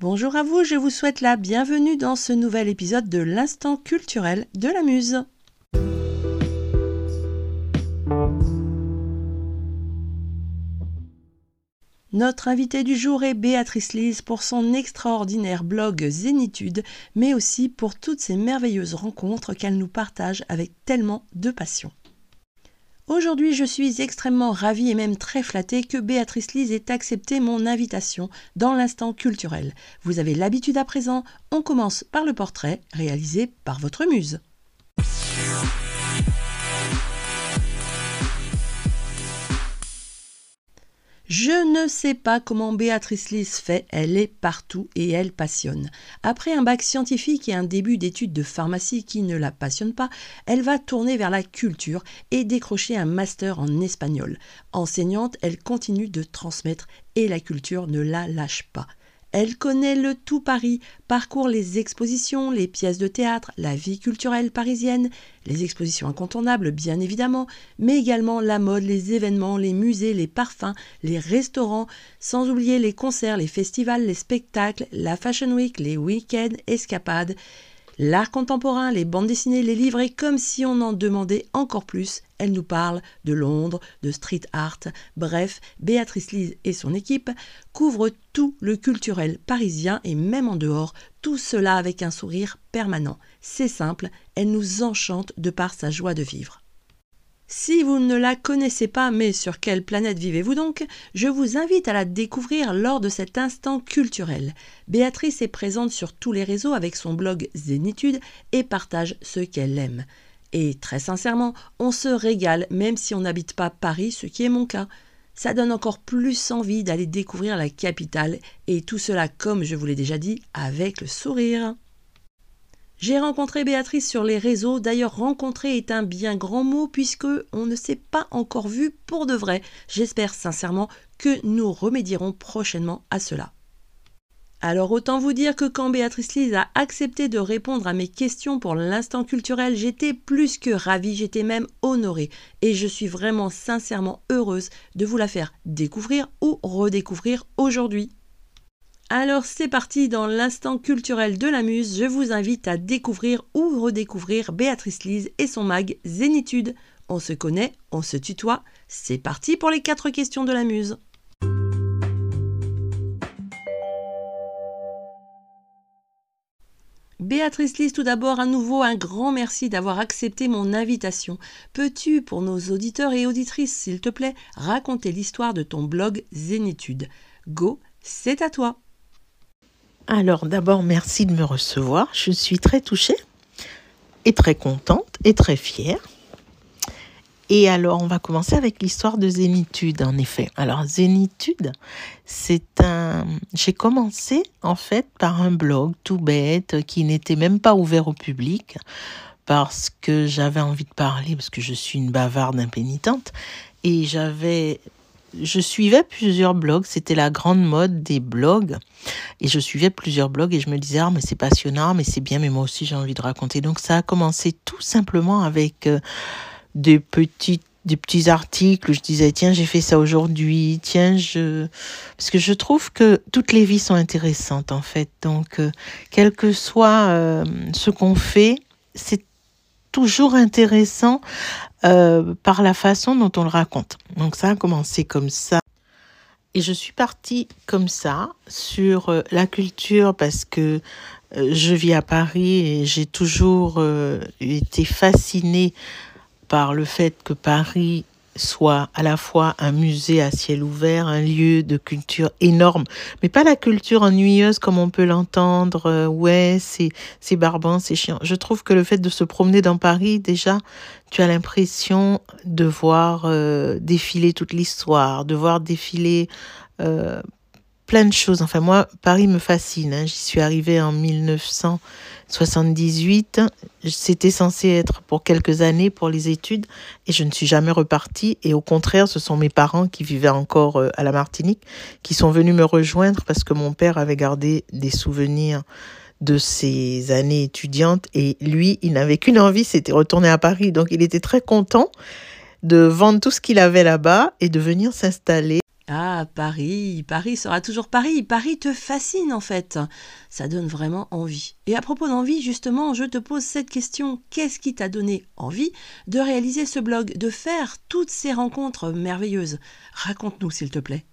Bonjour à vous, je vous souhaite la bienvenue dans ce nouvel épisode de l'Instant culturel de la Muse. Notre invitée du jour est Béatrice Lise pour son extraordinaire blog Zénitude, mais aussi pour toutes ces merveilleuses rencontres qu'elle nous partage avec tellement de passion. Aujourd'hui, je suis extrêmement ravie et même très flattée que Béatrice Lise ait accepté mon invitation dans l'instant culturel. Vous avez l'habitude à présent, on commence par le portrait réalisé par votre muse. Je ne sais pas comment Béatrice Lys fait, elle est partout et elle passionne. Après un bac scientifique et un début d'études de pharmacie qui ne la passionne pas, elle va tourner vers la culture et décrocher un master en espagnol. Enseignante, elle continue de transmettre et la culture ne la lâche pas. Elle connaît le tout Paris, parcourt les expositions, les pièces de théâtre, la vie culturelle parisienne, les expositions incontournables bien évidemment, mais également la mode, les événements, les musées, les parfums, les restaurants, sans oublier les concerts, les festivals, les spectacles, la Fashion Week, les week-ends, escapades, l'art contemporain, les bandes dessinées, les livres, et comme si on en demandait encore plus, elle nous parle de Londres, de street art, bref, Béatrice Lise et son équipe couvrent tout le culturel parisien et même en dehors, tout cela avec un sourire permanent. C'est simple, elle nous enchante de par sa joie de vivre. Si vous ne la connaissez pas, mais sur quelle planète vivez-vous donc Je vous invite à la découvrir lors de cet instant culturel. Béatrice est présente sur tous les réseaux avec son blog Zénitude et partage ce qu'elle aime. Et très sincèrement, on se régale même si on n'habite pas Paris, ce qui est mon cas. Ça donne encore plus envie d'aller découvrir la capitale et tout cela, comme je vous l'ai déjà dit, avec le sourire. J'ai rencontré Béatrice sur les réseaux. D'ailleurs, rencontrer est un bien grand mot puisque on ne s'est pas encore vu pour de vrai. J'espère sincèrement que nous remédierons prochainement à cela. Alors autant vous dire que quand Béatrice Lise a accepté de répondre à mes questions pour l'instant culturel, j'étais plus que ravie, j'étais même honorée et je suis vraiment sincèrement heureuse de vous la faire découvrir ou redécouvrir aujourd'hui. Alors c'est parti dans l'instant culturel de la muse, je vous invite à découvrir ou redécouvrir Béatrice Lise et son mag Zénitude. On se connaît, on se tutoie, c'est parti pour les quatre questions de la muse. Béatrice Lise, tout d'abord, à nouveau un grand merci d'avoir accepté mon invitation. Peux-tu, pour nos auditeurs et auditrices, s'il te plaît, raconter l'histoire de ton blog Zénitude? Go, c'est à toi. Alors d'abord, merci de me recevoir. Je suis très touchée et très contente et très fière. Et alors, on va commencer avec l'histoire de Zénitude, en effet. Alors, Zénitude, c'est un... J'ai commencé, en fait, par un blog tout bête qui n'était même pas ouvert au public parce que j'avais envie de parler, parce que je suis une bavarde impénitente. Et j'avais je suivais plusieurs blogs, c'était la grande mode des blogs. Et je suivais plusieurs blogs et je me disais, ah, mais c'est passionnant, mais c'est bien, mais moi aussi j'ai envie de raconter. Donc ça a commencé tout simplement avec euh, des petits des petits articles où je disais tiens j'ai fait ça aujourd'hui tiens je parce que je trouve que toutes les vies sont intéressantes en fait donc euh, quel que soit euh, ce qu'on fait c'est toujours intéressant euh, par la façon dont on le raconte. Donc ça a commencé comme ça. Et je suis partie comme ça sur euh, la culture parce que euh, je vis à Paris et j'ai toujours été fascinée par le fait que Paris soit à la fois un musée à ciel ouvert, un lieu de culture énorme, mais pas la culture ennuyeuse comme on peut l'entendre. Euh, ouais, c'est c'est barbant, c'est chiant. Je trouve que le fait de se promener dans Paris, déjà, tu as l'impression de voir euh, défiler toute l'histoire, de voir défiler euh, plein de choses. Enfin, moi, Paris me fascine. Hein. J'y suis arrivée en 1978. C'était censé être pour quelques années pour les études et je ne suis jamais repartie. Et au contraire, ce sont mes parents qui vivaient encore euh, à la Martinique qui sont venus me rejoindre parce que mon père avait gardé des souvenirs de ses années étudiantes et lui, il n'avait qu'une envie, c'était retourner à Paris. Donc, il était très content de vendre tout ce qu'il avait là-bas et de venir s'installer Ah, Paris, Paris sera toujours Paris. Paris te fascine en fait. Ça donne vraiment envie. Et à propos d'envie, justement, je te pose cette question. Qu'est-ce qui t'a donné envie de réaliser ce blog, de faire toutes ces rencontres merveilleuses? Raconte-nous, s'il te plaît.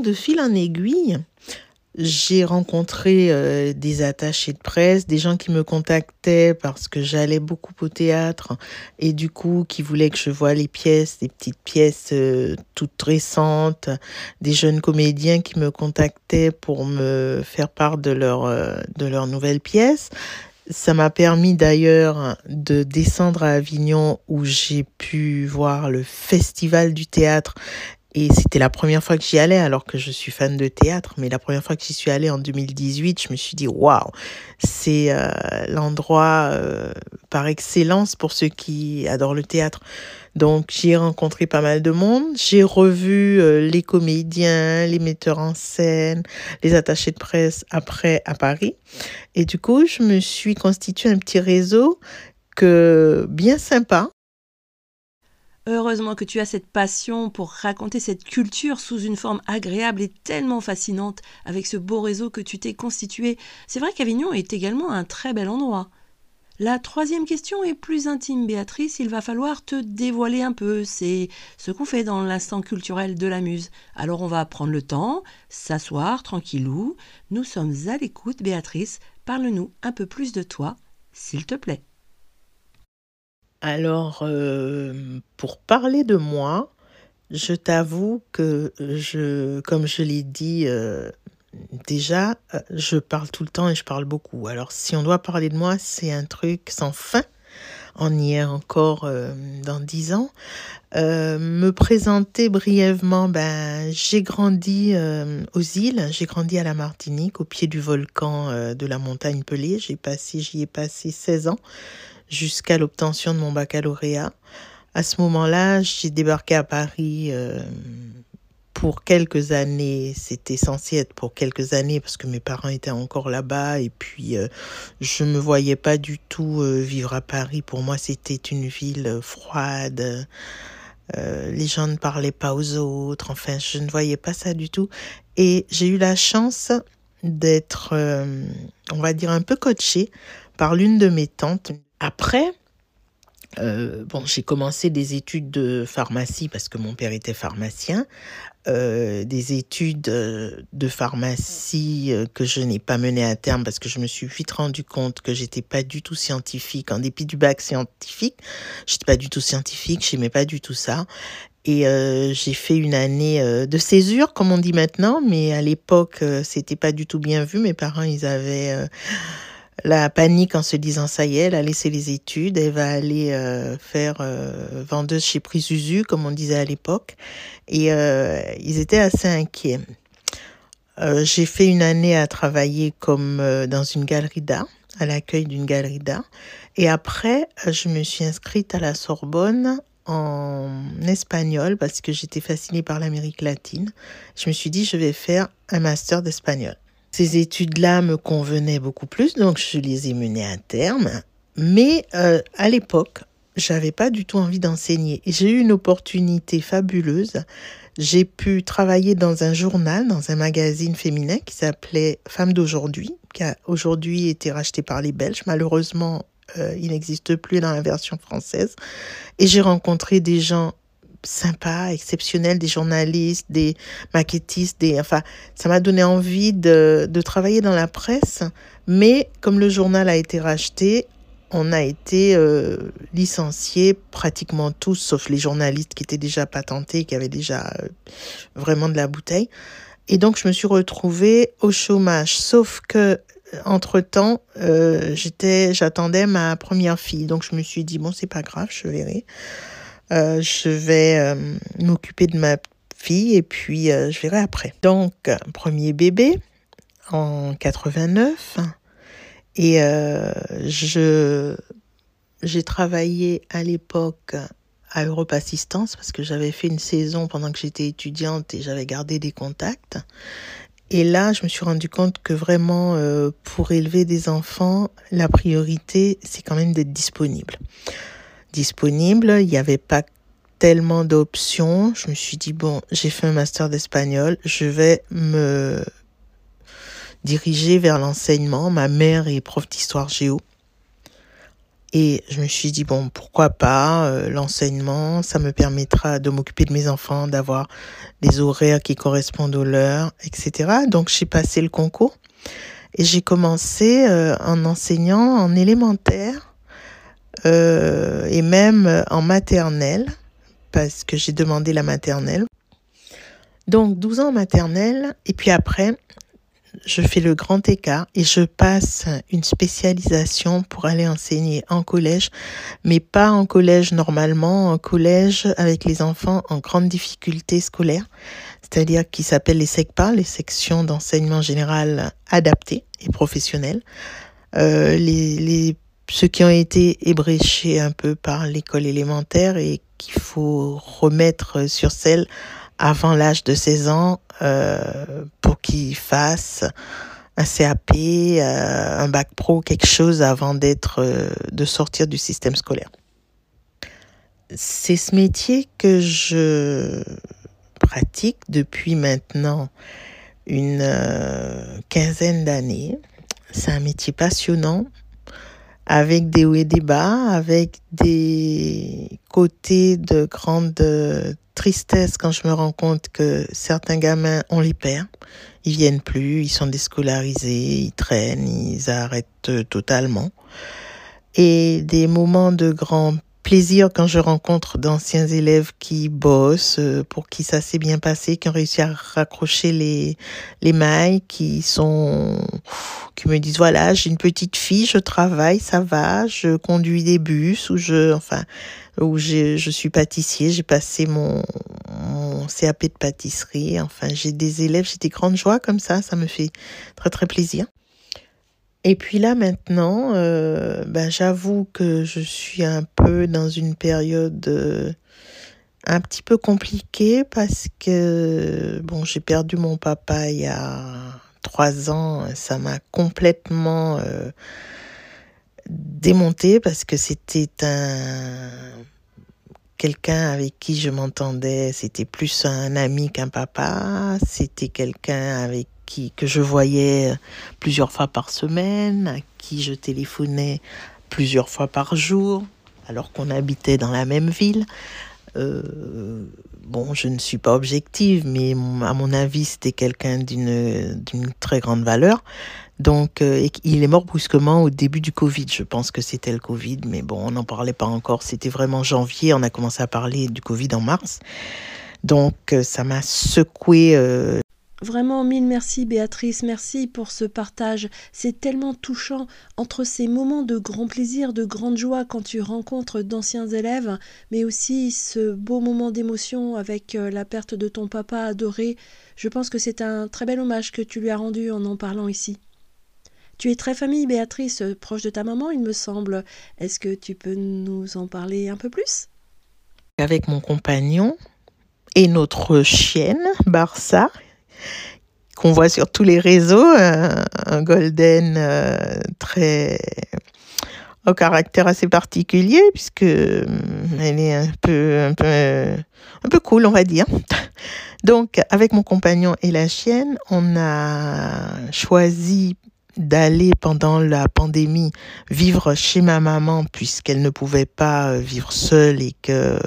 De fil en aiguille, j'ai rencontré euh, des attachés de presse, des gens qui me contactaient parce que j'allais beaucoup au théâtre et du coup qui voulaient que je voie les pièces, des petites pièces euh, toutes récentes, des jeunes comédiens qui me contactaient pour me faire part de leur euh, de leurs nouvelles pièces. Ça m'a permis d'ailleurs de descendre à Avignon où j'ai pu voir le festival du théâtre et c'était la première fois que j'y allais, alors que je suis fan de théâtre. Mais la première fois que j'y suis allée en 2018, je me suis dit, waouh, c'est euh, l'endroit euh, par excellence pour ceux qui adorent le théâtre. Donc j'y ai rencontré pas mal de monde. J'ai revu euh, les comédiens, les metteurs en scène, les attachés de presse après à Paris. Et du coup, je me suis constitué un petit réseau que bien sympa Heureusement que tu as cette passion pour raconter cette culture sous une forme agréable et tellement fascinante avec ce beau réseau que tu t'es constitué. C'est vrai qu'Avignon est également un très bel endroit. La troisième question est plus intime, Béatrice. Il va falloir te dévoiler un peu. C'est ce qu'on fait dans l'instant culturel de la Muse. Alors on va prendre le temps, s'asseoir tranquillou. Nous sommes à l'écoute, Béatrice. Parle-nous un peu plus de toi, s'il te plaît. Alors, euh, pour parler de moi, je t'avoue que je, comme je l'ai dit euh, déjà, euh, je parle tout le temps et je parle beaucoup. Alors, si on doit parler de moi, c'est un truc sans fin. On y est encore dans dix ans. me présenter brièvement, ben, j'ai grandi aux îles, j'ai grandi à la Martinique, au pied du volcan de la montagne Pelée. J'ai passé, j'y ai passé 16 ans jusqu'à l'obtention de mon baccalauréat. À ce moment-là, j'ai débarqué à Paris euh, pour quelques années. C'était censé être pour quelques années parce que mes parents étaient encore là-bas et puis euh, je me voyais pas du tout euh, vivre à Paris. Pour moi, c'était une ville froide. les gens ne parlaient pas aux autres. Enfin, je ne voyais pas ça du tout. Et j'ai eu la chance d'être, on va dire, un peu coachée par l'une de mes tantes. Après, euh, bon, j'ai commencé des études de pharmacie parce que mon père était pharmacien. Euh, des études euh, de pharmacie que je n'ai pas menées à terme parce que je me suis vite rendu compte que j'étais pas du tout scientifique. En dépit du bac scientifique, j'étais pas du tout scientifique, j'aimais pas du tout ça. Et j'ai fait une année de césure, comme on dit maintenant, mais à l'époque, c'était pas du tout bien vu. Mes parents, ils avaient la panique en se disant ça y est, elle a laissé les études, elle va aller euh, faire euh, vendeuse chez Prisuzu, comme on disait à l'époque. Et euh, ils étaient assez inquiets. J'ai fait une année à travailler comme dans une galerie d'art, à l'accueil d'une galerie d'art. Et après, je me suis inscrite à la Sorbonne en espagnol parce que j'étais fascinée par l'Amérique latine. Je me suis dit, je vais faire un master d'espagnol. Ces études-là me convenaient beaucoup plus, donc je les ai menées à terme. Mais euh, à l'époque, j'avais pas du tout envie d'enseigner. J'ai eu une opportunité fabuleuse. J'ai pu travailler dans un journal, dans un magazine féminin qui s'appelait Femmes d'aujourd'hui, qui a aujourd'hui été racheté par les Belges. Malheureusement, euh, il n'existe plus dans la version française. Et j'ai rencontré des gens sympas, exceptionnels, des journalistes, des maquettistes, des, enfin, ça m'a donné envie de, de travailler dans la presse. Mais comme le journal a été racheté, on a été euh, licenciés pratiquement tous, sauf les journalistes qui étaient déjà patentés, qui avaient déjà euh, vraiment de la bouteille. Et donc, je me suis retrouvée au chômage. Sauf que, euh, j'étais, j'attendais ma première fille. Donc, je me suis dit, bon, c'est pas grave, je verrai. Euh, je vais euh, m'occuper de ma fille et puis euh, je verrai après. Donc, premier bébé en 89 et je j'ai travaillé à l'époque à Europe Assistance parce que j'avais fait une saison pendant que j'étais étudiante et j'avais gardé des contacts. Et là, je me suis rendu compte que vraiment, pour élever des enfants, la priorité, c'est quand même d'être disponible disponible. Il n'y avait pas tellement d'options. Je me suis dit, bon, j'ai fait un master d'espagnol, je vais me diriger vers l'enseignement. Ma mère est prof d'histoire géo. Et je me suis dit, bon, pourquoi pas, euh, l'enseignement, ça me permettra de m'occuper de mes enfants, d'avoir des horaires qui correspondent aux leurs, etc. Donc j'ai passé le concours et j'ai commencé euh, en enseignant en élémentaire euh, et même en maternelle, parce que j'ai demandé la maternelle. Donc 12 ans maternelle, et puis après, je fais le grand écart et je passe une spécialisation pour aller enseigner en collège, mais pas en collège normalement, en collège avec les enfants en grande difficulté scolaire, c'est-à-dire qui s'appelle les SECPA, les sections d'enseignement général adapté et professionnel. Euh, les, les, ceux qui ont été ébréchés un peu par l'école élémentaire et qu'il faut remettre sur celle avant l'âge de 16 ans euh, pour qu'ils fassent un CAP, euh, un bac pro, quelque chose avant d'être, euh, de sortir du système scolaire. C'est ce métier que je pratique depuis maintenant une quinzaine d'années. C'est un métier passionnant, avec des hauts et des bas, avec des côtés de grande tristesse quand je me rends compte que certains gamins, on les perd. Ils viennent plus, ils sont déscolarisés, ils traînent, ils arrêtent totalement. Et des moments de grand plaisir quand je rencontre d'anciens élèves qui bossent, euh, pour qui ça s'est bien passé, qui ont réussi à raccrocher les, les mailles, qui sont, qui me disent voilà, j'ai une petite fille, je travaille, ça va, je conduis des bus, ou je, enfin, où je suis pâtissier, j'ai passé mon, mon CAP de pâtisserie, enfin, j'ai des élèves, j'ai des grandes joies comme ça, ça me fait très très plaisir. Et puis là maintenant, euh, ben, j'avoue que je suis un peu dans une période euh, un petit peu compliquée parce que bon, j'ai perdu mon papa il y a trois ans. Ça m'a complètement euh, démonté parce que c'était un quelqu'un avec qui je m'entendais. C'était plus un ami qu'un papa. C'était quelqu'un avec que je voyais plusieurs fois par semaine, à qui je téléphonais plusieurs fois par jour, alors qu'on habitait dans la même ville. Euh, bon, je ne suis pas objective, mais à mon avis, c'était quelqu'un d'une très grande valeur. Donc, euh, il est mort brusquement au début du Covid. Je pense que c'était le Covid, mais bon, on n'en parlait pas encore. C'était vraiment janvier. On a commencé à parler du Covid en mars. Donc, euh, ça m'a secoué Vraiment mille merci Béatrice, merci pour ce partage. C'est tellement touchant entre ces moments de grand plaisir, de grande joie quand tu rencontres d'anciens élèves, mais aussi ce beau moment d'émotion avec euh, la perte de ton papa adoré. Je pense que c'est un très bel hommage que tu lui as rendu en en parlant ici. Tu es très famille, Béatrice, proche de ta maman, il me semble. Est-ce que tu peux nous en parler un peu plus? Avec mon compagnon et notre chienne, Barça, qu'on voit sur tous les réseaux, un, golden euh, très au caractère assez particulier puisque euh, elle est un peu un peu un peu cool on va dire. Donc avec mon compagnon et la chienne, on a choisi d'aller pendant la pandémie vivre chez ma maman puisqu'elle ne pouvait pas vivre seule et que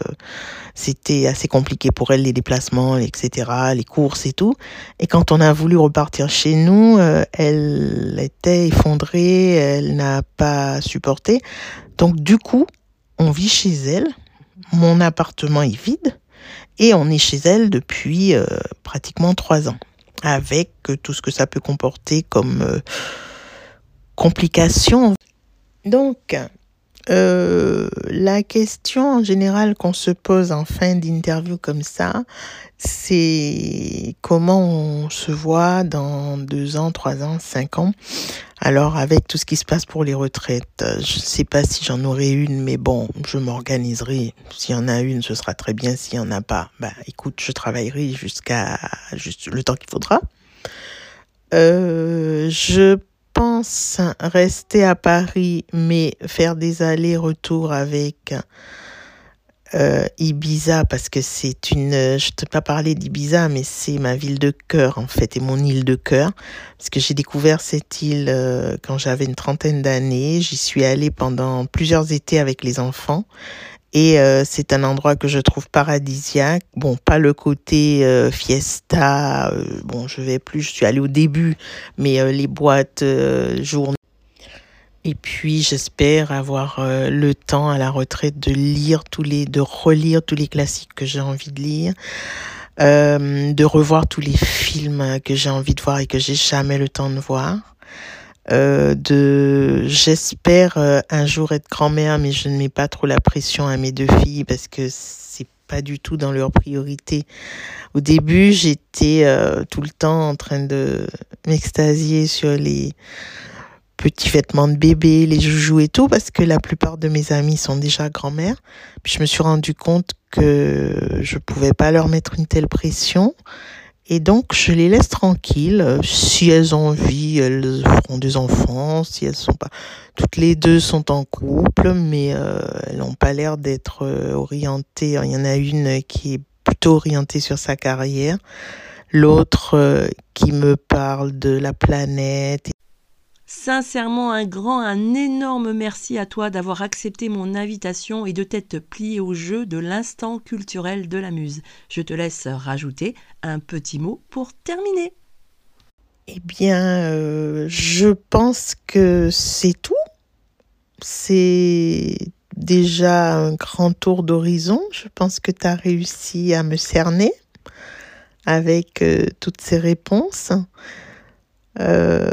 c'était assez compliqué pour elle les déplacements, etc., les courses et tout. Et quand on a voulu repartir chez nous, euh, elle était effondrée, elle n'a pas supporté. Donc du coup, on vit chez elle. Mon appartement est vide et on est chez elle depuis euh, pratiquement trois ans, avec tout ce que ça peut comporter comme euh, complications. Donc, euh, la question en général qu'on se pose en fin d'interview comme ça, c'est comment on se voit dans deux ans, trois ans, cinq ans. Alors avec tout ce qui se passe pour les retraites, je ne sais pas si j'en aurai une, mais bon, je m'organiserai. S'il y en a une, ce sera très bien. S'il n'y en a pas, bah écoute, je travaillerai jusqu'à juste le temps qu'il faudra. Euh, je pense rester à Paris, mais faire des allers-retours avec euh, Ibiza parce que c'est une. Je ne t'ai pas parlé d'Ibiza, mais c'est ma ville de cœur en fait et mon île de cœur parce que j'ai découvert cette île euh, quand j'avais une trentaine d'années. J'y suis allée pendant plusieurs étés avec les enfants. Et euh, c'est un endroit que je trouve paradisiaque. Bon, pas le côté fiesta. bon, je vais plus. Je suis allée au début, mais les boîtes journée et puis j'espère avoir euh, le temps à la retraite de lire tous les, de relire tous les classiques que j'ai envie de lire, euh, de revoir tous les films que j'ai envie de voir et que j'ai jamais le temps de voir. Euh, de j'espère euh, un jour être grand-mère mais je ne mets pas trop la pression à mes deux filles parce que c'est pas du tout dans leur priorité. Au début, j'étais tout le temps en train de m'extasier sur les petits vêtements de bébé, les joujoux et tout, parce que la plupart de mes amis sont déjà grand-mères. Puis je me suis rendu compte que je pouvais pas leur mettre une telle pression. Et donc, je les laisse tranquilles. Si elles ont envie, elles feront des enfants. Si elles sont pas, toutes les deux sont en couple, mais euh, elles n'ont pas l'air d'être euh, orientées. Il y en a une qui est plutôt orientée sur sa carrière, l'autre euh, qui me parle de la planète Sincèrement, un grand, un énorme merci à toi d'avoir accepté mon invitation et de t'être plié au jeu de l'instant culturel de la muse. Je te laisse rajouter un petit mot pour terminer. Eh bien, euh, je pense que c'est tout. C'est déjà un grand tour d'horizon. Je pense que tu as réussi à me cerner avec euh, toutes ces réponses. Euh,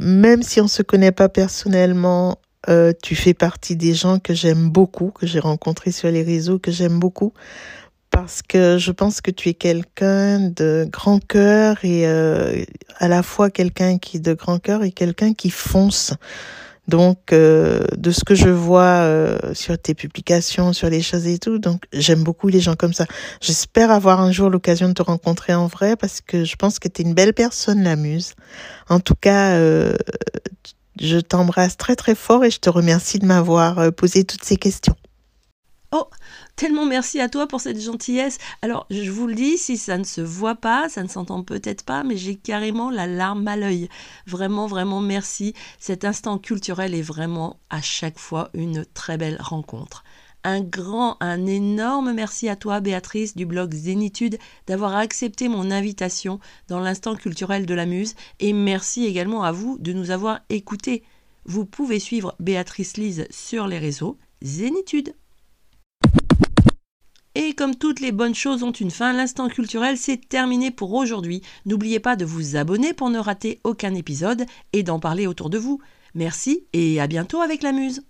même si on ne se connaît pas personnellement, euh, tu fais partie des gens que j'aime beaucoup, que j'ai rencontrés sur les réseaux, que j'aime beaucoup, parce que je pense que tu es quelqu'un de grand cœur et euh, à la fois quelqu'un qui est de grand cœur et quelqu'un qui fonce. Donc, euh, de ce que je vois euh, sur tes publications, sur les choses et tout, donc j'aime beaucoup les gens comme ça. J'espère avoir un jour l'occasion de te rencontrer en vrai parce que je pense que tu es une belle personne, la muse. En tout cas, euh, je t'embrasse très très fort et je te remercie de m'avoir posé toutes ces questions. Oh, Tellement merci à toi pour cette gentillesse. Alors, je vous le dis, si ça ne se voit pas, ça ne s'entend peut-être pas, mais j'ai carrément la larme à l'œil. Vraiment, vraiment merci. Cet instant culturel est vraiment à chaque fois une très belle rencontre. Un grand, un énorme merci à toi, Béatrice, du blog Zénitude, d'avoir accepté mon invitation dans l'instant culturel de la Muse. Et merci également à vous de nous avoir écoutés. Vous pouvez suivre Béatrice Lise sur les réseaux Zénitude. Et comme toutes les bonnes choses ont une fin, l'instant culturel c'est terminé pour aujourd'hui. N'oubliez pas de vous abonner pour ne rater aucun épisode et d'en parler autour de vous. Merci et à bientôt avec la muse.